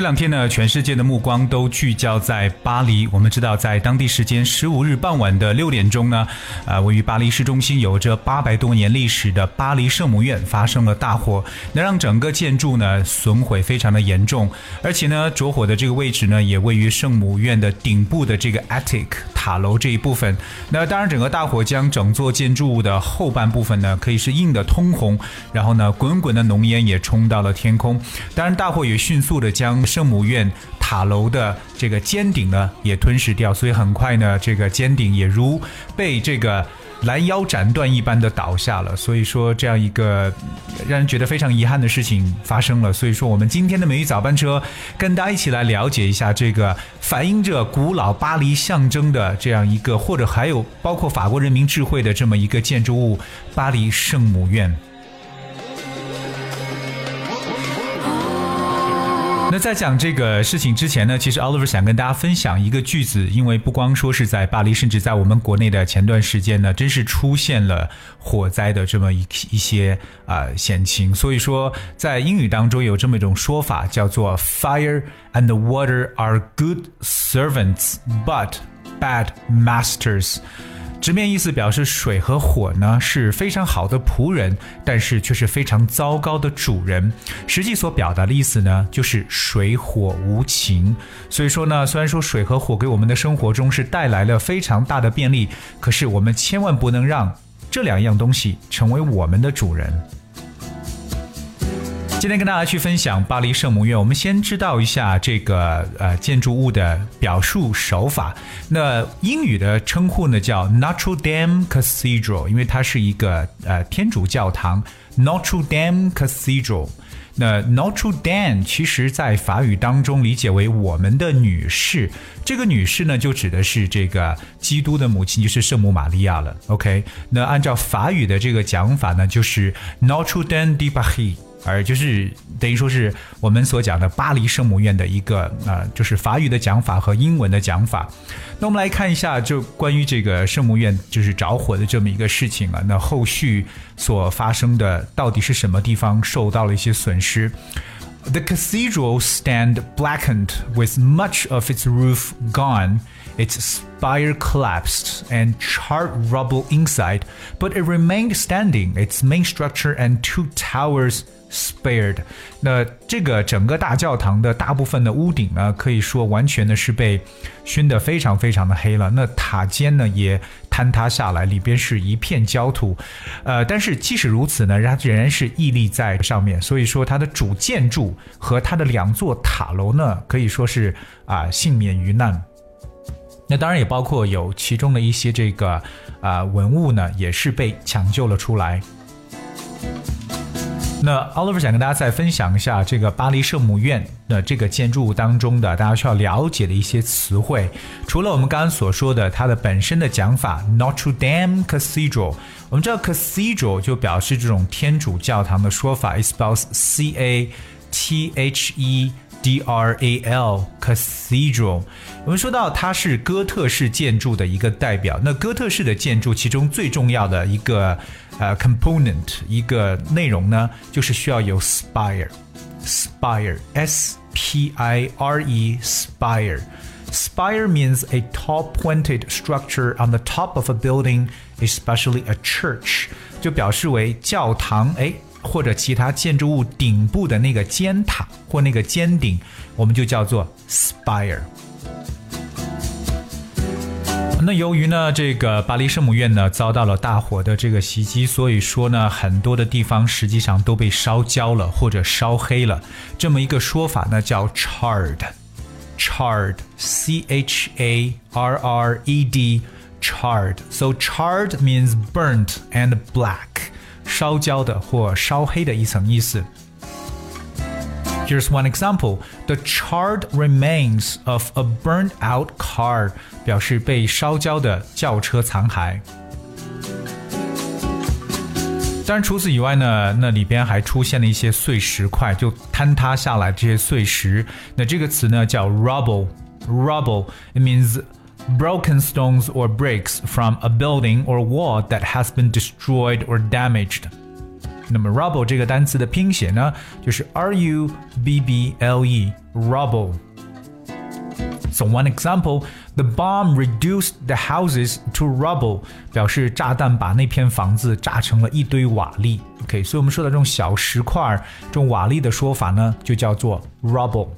这两天呢，全世界的目光都聚焦在巴黎。我们知道，在当地时间十五日傍晚的六点钟呢，呃，位于巴黎市中心、有着八百多年历史的巴黎圣母院发生了大火，那让整个建筑呢损毁非常的严重，而且呢，着火的这个位置呢，也位于圣母院的顶部的这个 attic 塔楼这一部分。那当然，整个大火将整座建筑物的后半部分呢，可以是映的通红，然后呢，滚滚的浓烟也冲到了天空。当然，大火也迅速的将圣母院塔楼的这个尖顶呢也吞噬掉，所以很快呢，这个尖顶也如被这个拦腰斩断一般的倒下了。所以说，这样一个让人觉得非常遗憾的事情发生了。所以说，我们今天的美语早班车跟大家一起来了解一下这个反映着古老巴黎象征的这样一个，或者还有包括法国人民智慧的这么一个建筑物——巴黎圣母院。那在讲这个事情之前呢，其实 Oliver 想跟大家分享一个句子，因为不光说是在巴黎，甚至在我们国内的前段时间呢，真是出现了火灾的这么一一些啊险情。所以说，在英语当中有这么一种说法，叫做 “Fire and water are good servants, but bad masters”。直面意思表示水和火呢是非常好的仆人，但是却是非常糟糕的主人。实际所表达的意思呢，就是水火无情。所以说呢，虽然说水和火给我们的生活中是带来了非常大的便利，可是我们千万不能让这两样东西成为我们的主人。今天跟大家去分享巴黎圣母院。我们先知道一下这个呃建筑物的表述手法。那英语的称呼呢叫 Notre Dame Cathedral，因为它是一个呃天主教堂。Notre Dame Cathedral。那 Notre Dame 其实在法语当中理解为我们的女士。这个女士呢就指的是这个基督的母亲，就是圣母玛利亚了。OK，那按照法语的这个讲法呢，就是 Notre Dame de Paris。而就是等于说是我们所讲的巴黎圣母院的一个啊，就是法语的讲法和英文的讲法。那我们来看一下，就关于这个圣母院就是着火的这么一个事情啊，那后续所发生的到底是什么地方受到了一些损失？The cathedral stand blackened with much of its roof gone. Its spire collapsed and charred rubble inside, but it remained standing. Its main structure and two towers spared。那这个整个大教堂的大部分的屋顶呢，可以说完全的是被熏得非常非常的黑了。那塔尖呢也坍塌下来，里边是一片焦土。呃，但是即使如此呢，它仍然是屹立在上面。所以说它的主建筑和它的两座塔楼呢，可以说是啊幸免于难。那当然也包括有其中的一些这个啊文物呢，也是被抢救了出来。那 Oliver 想跟大家再分享一下这个巴黎圣母院的这个建筑物当中的大家需要了解的一些词汇。除了我们刚刚所说的它的本身的讲法 Notre Dame Cathedral，我们知道 Cathedral 就表示这种天主教堂的说法，it spells C A T H E D R A L Cathedral。我们说到它是哥特式建筑的一个代表，那哥特式的建筑其中最重要的一个。呃，component 一个内容呢，就是需要有 spire，spire，s p i r e，spire，spire means a tall pointed structure on the top of a building，especially a church，就表示为教堂，哎， 或者其他建筑物顶部的那个尖塔或那个尖顶，我们就叫做 spire。那由于呢，这个巴黎圣母院呢遭到了大火的这个袭击，所以说呢，很多的地方实际上都被烧焦了或者烧黑了。这么一个说法呢叫 charred，charred，c h a r r e d，charred。So charred means burnt and black， 烧焦的或烧黑的一层意思。Here's one example: the charred remains of a burned-out car 表示被烧焦的轿车残骸。当然，除此以外呢，那里边还出现了一些碎石块，就坍塌下来这些碎石。那这个词呢叫 rubble，rubble，it means broken stones or bricks from a building or wall that has been destroyed or damaged。那么 rubble 这个单词的拼写呢，就是 R U B B L E rubble。So one example, the bomb reduced the houses to rubble，表示炸弹把那片房子炸成了一堆瓦砾。OK，所以我们说的这种小石块、这种瓦砾的说法呢，就叫做 rubble。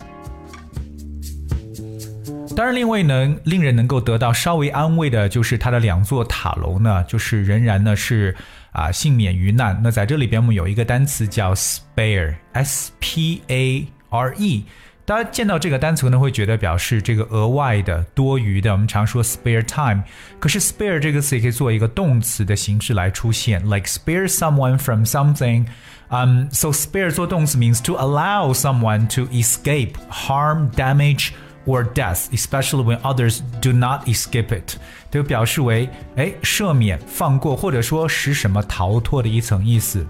当然，另外能令人能够得到稍微安慰的就是它的两座塔楼呢，就是仍然呢是啊幸免于难。那在这里边我们有一个单词叫 spare，s p a r e。大家见到这个单词呢，会觉得表示这个额外的、多余的。我们常说 spare time，可是 spare 这个词也可以做一个动词的形式来出现，like spare someone from something。嗯，so spare 做动词 means to allow someone to escape harm, damage。or death, especially when others do not escape it，就表示为哎赦免、放过，或者说使什么逃脱的一层意思。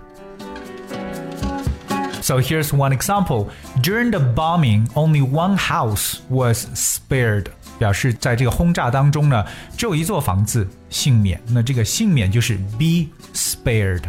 So here's one example. During the bombing, only one house was spared. 表示在这个轰炸当中呢，只有一座房子幸免。那这个幸免就是 be spared。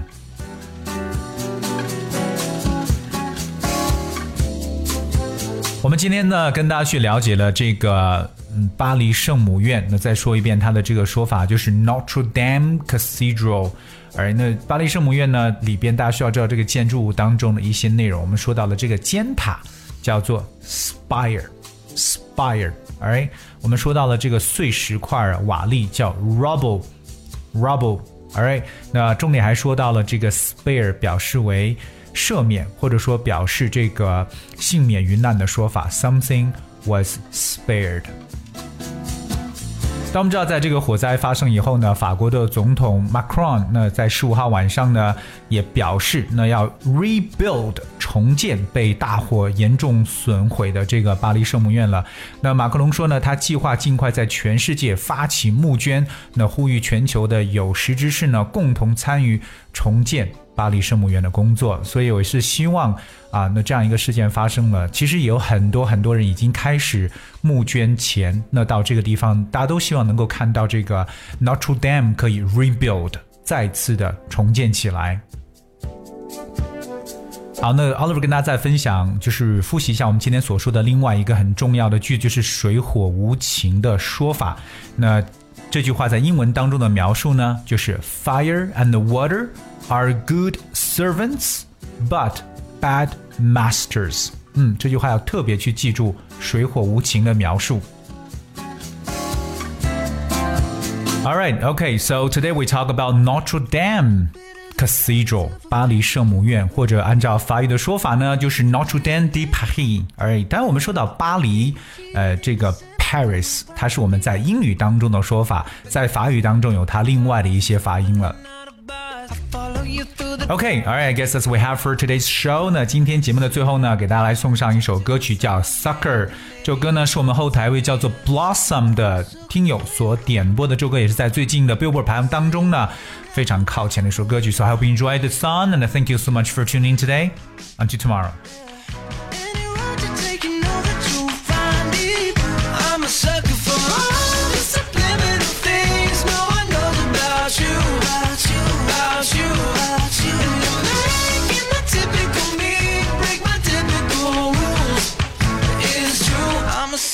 我们今天呢，跟大家去了解了这个嗯巴黎圣母院。那再说一遍它的这个说法，就是 Notre Dame Cathedral。而那巴黎圣母院呢，里边大家需要知道这个建筑物当中的一些内容。我们说到了这个尖塔叫做 spire，spire。而我们说到了这个碎石块瓦砾叫 rubble，rubble。而那重点还说到了这个 spare 表示为赦免或者说表示这个幸免于难的说法，something was spared。当我们知道，在这个火灾发生以后呢，法国的总统 Macron 那在十五号晚上呢也表示，那要 rebuild 重建被大火严重损毁的这个巴黎圣母院了。那马克龙说呢，他计划尽快在全世界发起募捐，那呼吁全球的有识之士呢共同参与重建。巴黎圣母院的工作，所以我是希望啊，那这样一个事件发生了，其实也有很多很多人已经开始募捐钱，那到这个地方，大家都希望能够看到这个 Notre Dame 可以 rebuild 再次的重建起来。好，那 Oliver 跟大家再分享，就是复习一下我们今天所说的另外一个很重要的句，就是水火无情的说法。那这句话在英文当中的描述呢，就是 Fire and water。are good servants, but bad masters。嗯，这句话要特别去记住水火无情的描述。All right, okay, so today we talk about Notre Dame Cathedral 巴黎圣母院，或者按照法语的说法呢，就是 Notre Dame de Paris。而已当然我们说到巴黎，呃，这个 Paris，它是我们在英语当中的说法，在法语当中有它另外的一些发音了。Okay, all right. I guess that's what we have for today's show. 那今天节目的最后呢，给大家来送上一首歌曲，叫《Sucker》。这首歌呢，是我们后台一位叫做 Blossom 的听友所点播的。这首歌也是在最近的 Billboard 排行当中呢，非常靠前的一首歌曲。So I hope you enjoy the song, and thank you so much for tuning today. Until tomorrow.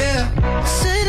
Yeah.